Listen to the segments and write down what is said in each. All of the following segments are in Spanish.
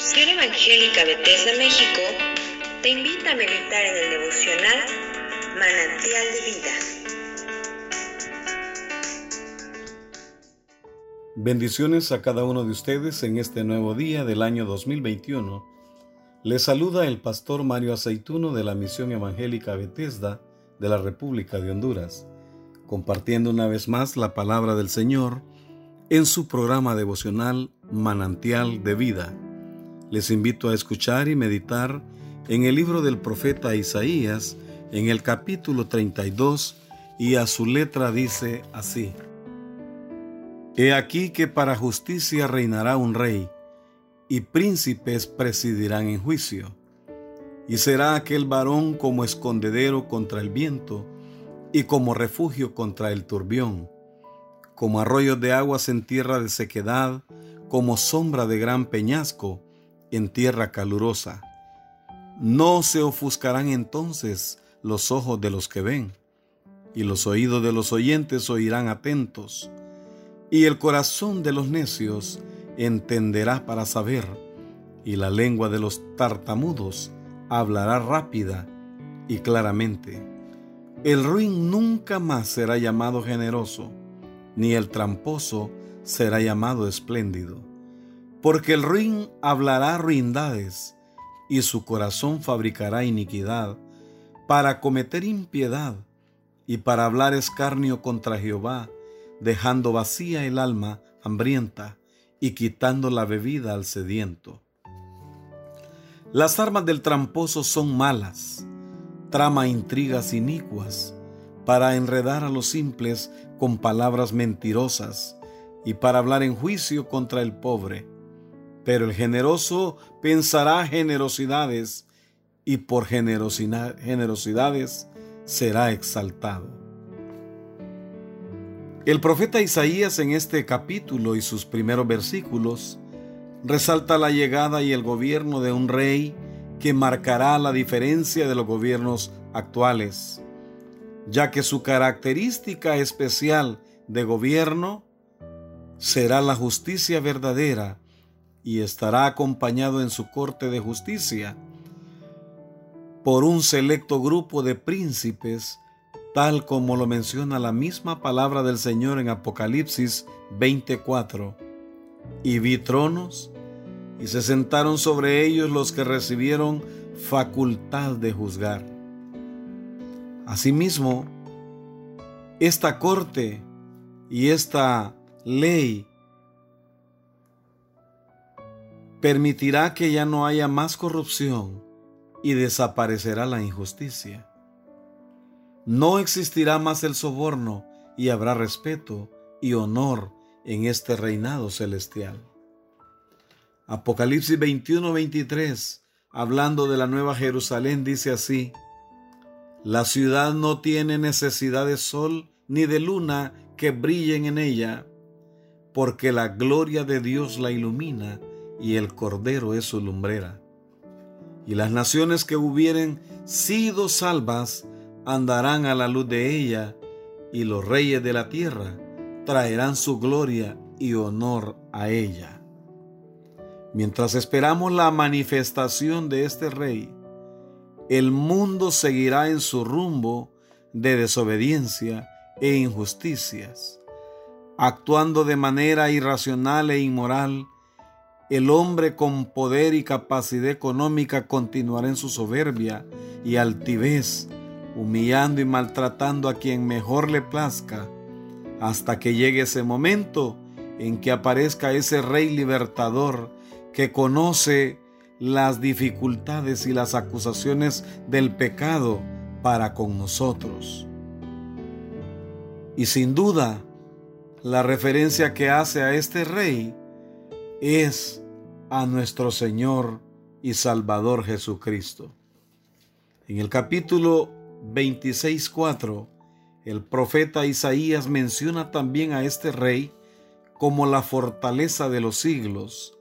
Misión Evangélica Bethesda México te invita a meditar en el devocional Manantial de Vida. Bendiciones a cada uno de ustedes en este nuevo día del año 2021. Les saluda el pastor Mario Aceituno de la Misión Evangélica Bethesda de la República de Honduras, compartiendo una vez más la palabra del Señor en su programa devocional Manantial de Vida. Les invito a escuchar y meditar en el libro del profeta Isaías, en el capítulo 32, y a su letra dice así. He aquí que para justicia reinará un rey, y príncipes presidirán en juicio. Y será aquel varón como escondedero contra el viento, y como refugio contra el turbión como arroyos de aguas en tierra de sequedad, como sombra de gran peñasco en tierra calurosa. No se ofuscarán entonces los ojos de los que ven, y los oídos de los oyentes oirán atentos, y el corazón de los necios entenderá para saber, y la lengua de los tartamudos hablará rápida y claramente. El ruin nunca más será llamado generoso, ni el tramposo será llamado espléndido. Porque el ruin hablará ruindades, y su corazón fabricará iniquidad, para cometer impiedad, y para hablar escarnio contra Jehová, dejando vacía el alma hambrienta, y quitando la bebida al sediento. Las armas del tramposo son malas, trama intrigas inicuas, para enredar a los simples con palabras mentirosas y para hablar en juicio contra el pobre. Pero el generoso pensará generosidades y por generosidades será exaltado. El profeta Isaías en este capítulo y sus primeros versículos resalta la llegada y el gobierno de un rey que marcará la diferencia de los gobiernos actuales ya que su característica especial de gobierno será la justicia verdadera y estará acompañado en su corte de justicia por un selecto grupo de príncipes, tal como lo menciona la misma palabra del Señor en Apocalipsis 24. Y vi tronos, y se sentaron sobre ellos los que recibieron facultad de juzgar. Asimismo, esta corte y esta ley permitirá que ya no haya más corrupción y desaparecerá la injusticia. No existirá más el soborno y habrá respeto y honor en este reinado celestial. Apocalipsis 21-23, hablando de la nueva Jerusalén, dice así, la ciudad no tiene necesidad de sol ni de luna que brillen en ella, porque la gloria de Dios la ilumina y el Cordero es su lumbrera. Y las naciones que hubieren sido salvas andarán a la luz de ella, y los reyes de la tierra traerán su gloria y honor a ella. Mientras esperamos la manifestación de este rey, el mundo seguirá en su rumbo de desobediencia e injusticias. Actuando de manera irracional e inmoral, el hombre con poder y capacidad económica continuará en su soberbia y altivez, humillando y maltratando a quien mejor le plazca, hasta que llegue ese momento en que aparezca ese rey libertador que conoce las dificultades y las acusaciones del pecado para con nosotros. Y sin duda, la referencia que hace a este rey es a nuestro Señor y Salvador Jesucristo. En el capítulo 26.4, el profeta Isaías menciona también a este rey como la fortaleza de los siglos,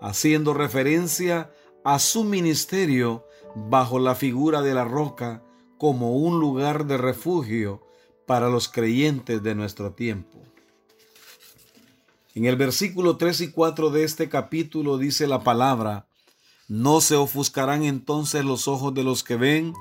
haciendo referencia a su ministerio bajo la figura de la roca como un lugar de refugio para los creyentes de nuestro tiempo. En el versículo 3 y 4 de este capítulo dice la palabra, No se ofuscarán entonces los ojos de los que ven,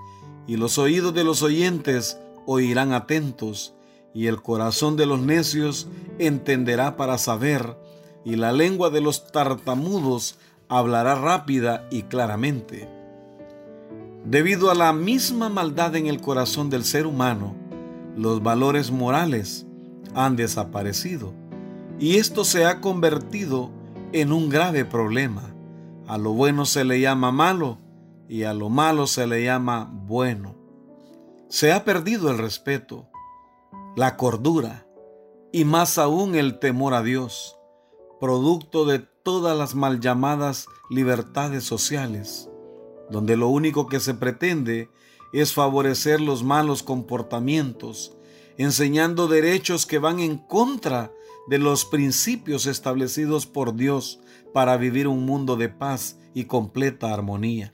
y los oídos de los oyentes oirán atentos, y el corazón de los necios entenderá para saber, y la lengua de los tartamudos hablará rápida y claramente. Debido a la misma maldad en el corazón del ser humano, los valores morales han desaparecido y esto se ha convertido en un grave problema. A lo bueno se le llama malo y a lo malo se le llama bueno. Se ha perdido el respeto, la cordura y más aún el temor a Dios, producto de todas las mal llamadas libertades sociales, donde lo único que se pretende es favorecer los malos comportamientos, enseñando derechos que van en contra de los principios establecidos por Dios para vivir un mundo de paz y completa armonía.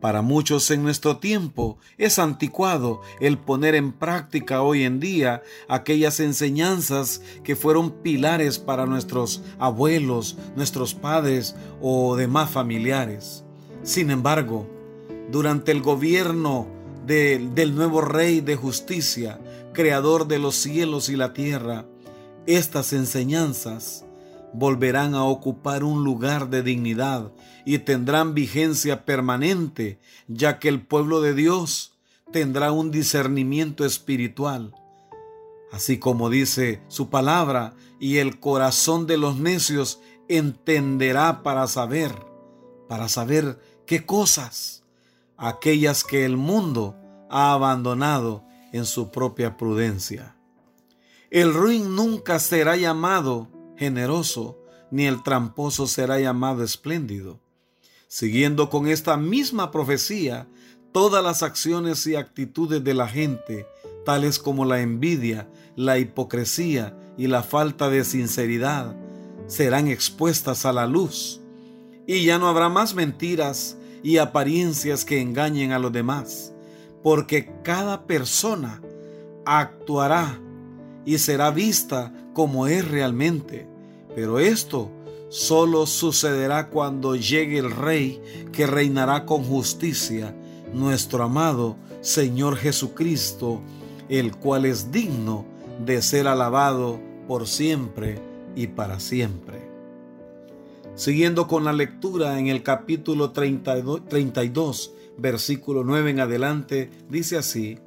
Para muchos en nuestro tiempo es anticuado el poner en práctica hoy en día aquellas enseñanzas que fueron pilares para nuestros abuelos, nuestros padres o demás familiares. Sin embargo, durante el gobierno del nuevo Rey de Justicia, Creador de los cielos y la tierra, estas enseñanzas volverán a ocupar un lugar de dignidad y tendrán vigencia permanente, ya que el pueblo de Dios tendrá un discernimiento espiritual. Así como dice su palabra, y el corazón de los necios entenderá para saber, para saber qué cosas, aquellas que el mundo ha abandonado en su propia prudencia. El ruin nunca será llamado generoso, ni el tramposo será llamado espléndido. Siguiendo con esta misma profecía, todas las acciones y actitudes de la gente, tales como la envidia, la hipocresía y la falta de sinceridad, serán expuestas a la luz. Y ya no habrá más mentiras y apariencias que engañen a los demás, porque cada persona actuará y será vista como es realmente. Pero esto solo sucederá cuando llegue el Rey que reinará con justicia, nuestro amado Señor Jesucristo, el cual es digno de ser alabado por siempre y para siempre. Siguiendo con la lectura en el capítulo 32, 32 versículo 9 en adelante, dice así,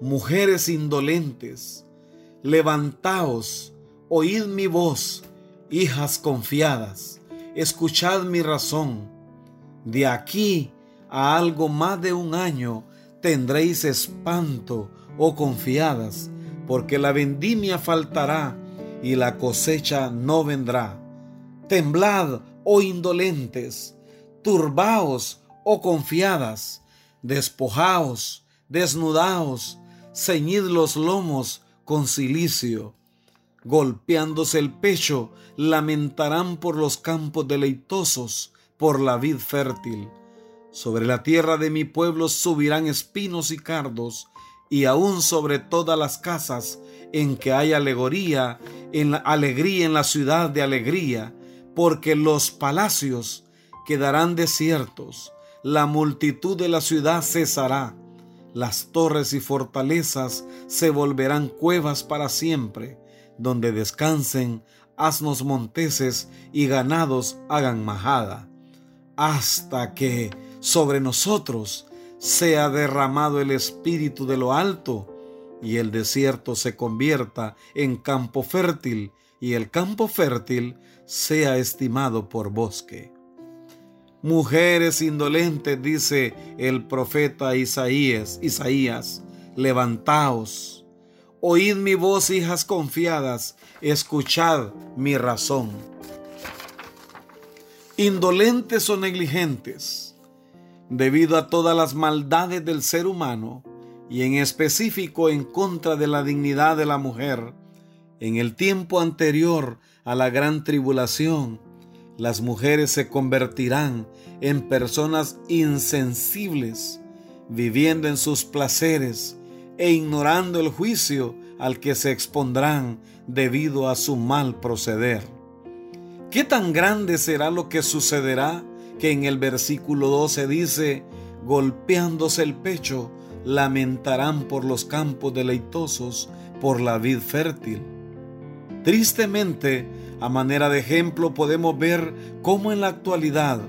Mujeres indolentes, levantaos, oíd mi voz, hijas confiadas, escuchad mi razón. De aquí a algo más de un año tendréis espanto, oh confiadas, porque la vendimia faltará y la cosecha no vendrá. Temblad, oh indolentes, turbaos, oh confiadas, despojaos, desnudaos, ceñid los lomos con cilicio. Golpeándose el pecho, lamentarán por los campos deleitosos, por la vid fértil. Sobre la tierra de mi pueblo subirán espinos y cardos, y aún sobre todas las casas en que hay alegoría, en la alegría en la ciudad de alegría, porque los palacios quedarán desiertos, la multitud de la ciudad cesará, las torres y fortalezas se volverán cuevas para siempre, donde descansen asnos monteses y ganados hagan majada, hasta que sobre nosotros sea derramado el espíritu de lo alto y el desierto se convierta en campo fértil y el campo fértil sea estimado por bosque. Mujeres indolentes, dice el profeta Isaías, Isaías, levantaos, oíd mi voz, hijas confiadas, escuchad mi razón. Indolentes o negligentes, debido a todas las maldades del ser humano, y en específico en contra de la dignidad de la mujer, en el tiempo anterior a la gran tribulación, las mujeres se convertirán en personas insensibles, viviendo en sus placeres e ignorando el juicio al que se expondrán debido a su mal proceder. ¿Qué tan grande será lo que sucederá que en el versículo 12 dice, golpeándose el pecho, lamentarán por los campos deleitosos, por la vid fértil. Tristemente, a manera de ejemplo podemos ver cómo en la actualidad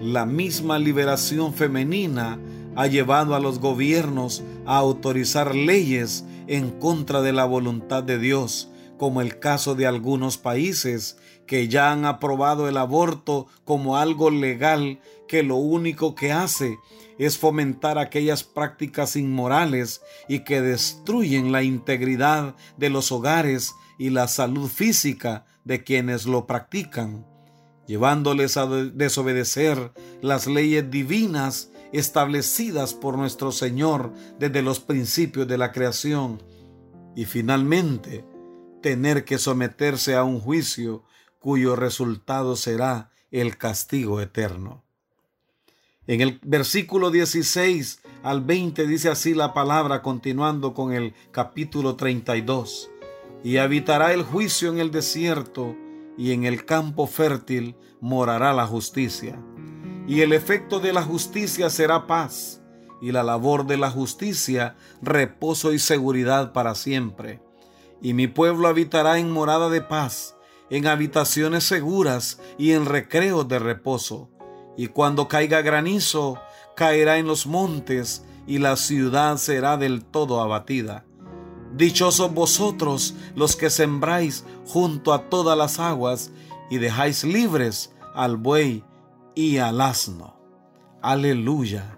la misma liberación femenina ha llevado a los gobiernos a autorizar leyes en contra de la voluntad de Dios, como el caso de algunos países que ya han aprobado el aborto como algo legal que lo único que hace es fomentar aquellas prácticas inmorales y que destruyen la integridad de los hogares y la salud física de quienes lo practican, llevándoles a desobedecer las leyes divinas establecidas por nuestro Señor desde los principios de la creación y finalmente tener que someterse a un juicio cuyo resultado será el castigo eterno. En el versículo 16 al 20 dice así la palabra continuando con el capítulo 32 y habitará el juicio en el desierto, y en el campo fértil morará la justicia. Y el efecto de la justicia será paz, y la labor de la justicia reposo y seguridad para siempre. Y mi pueblo habitará en morada de paz, en habitaciones seguras y en recreos de reposo. Y cuando caiga granizo, caerá en los montes, y la ciudad será del todo abatida Dichosos vosotros los que sembráis junto a todas las aguas y dejáis libres al buey y al asno. Aleluya.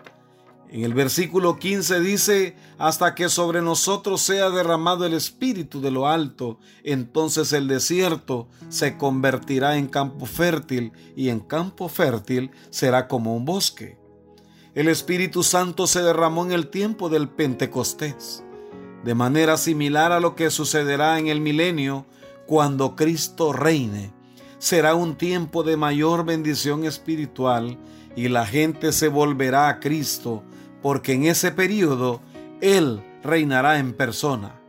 En el versículo 15 dice, hasta que sobre nosotros sea derramado el Espíritu de lo alto, entonces el desierto se convertirá en campo fértil y en campo fértil será como un bosque. El Espíritu Santo se derramó en el tiempo del Pentecostés de manera similar a lo que sucederá en el milenio cuando Cristo reine. Será un tiempo de mayor bendición espiritual y la gente se volverá a Cristo porque en ese periodo Él reinará en persona.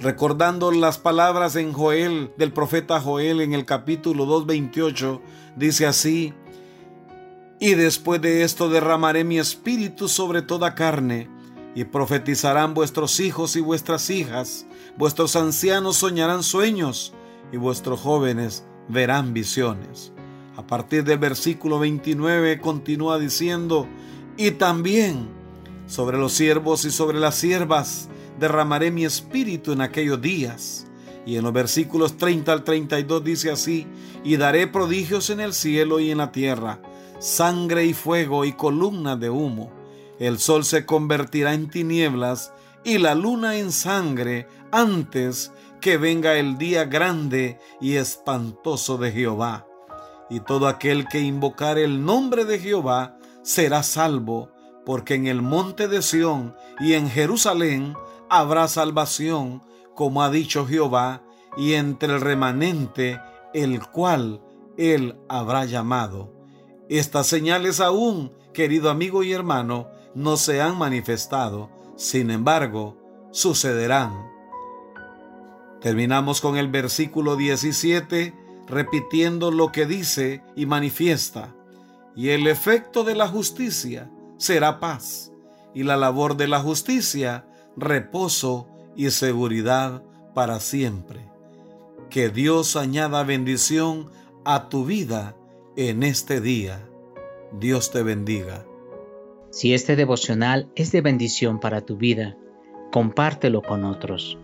Recordando las palabras en Joel del profeta Joel en el capítulo 2.28, dice así, y después de esto derramaré mi espíritu sobre toda carne, y profetizarán vuestros hijos y vuestras hijas, vuestros ancianos soñarán sueños y vuestros jóvenes verán visiones. A partir del versículo 29 continúa diciendo, y también sobre los siervos y sobre las siervas derramaré mi espíritu en aquellos días. Y en los versículos 30 al 32 dice así, y daré prodigios en el cielo y en la tierra, sangre y fuego y columnas de humo el sol se convertirá en tinieblas y la luna en sangre antes que venga el día grande y espantoso de Jehová. Y todo aquel que invocar el nombre de Jehová será salvo, porque en el monte de Sión y en Jerusalén habrá salvación, como ha dicho Jehová, y entre el remanente el cual él habrá llamado. Estas señales aún, querido amigo y hermano, no se han manifestado, sin embargo, sucederán. Terminamos con el versículo 17 repitiendo lo que dice y manifiesta. Y el efecto de la justicia será paz, y la labor de la justicia reposo y seguridad para siempre. Que Dios añada bendición a tu vida en este día. Dios te bendiga. Si este devocional es de bendición para tu vida, compártelo con otros.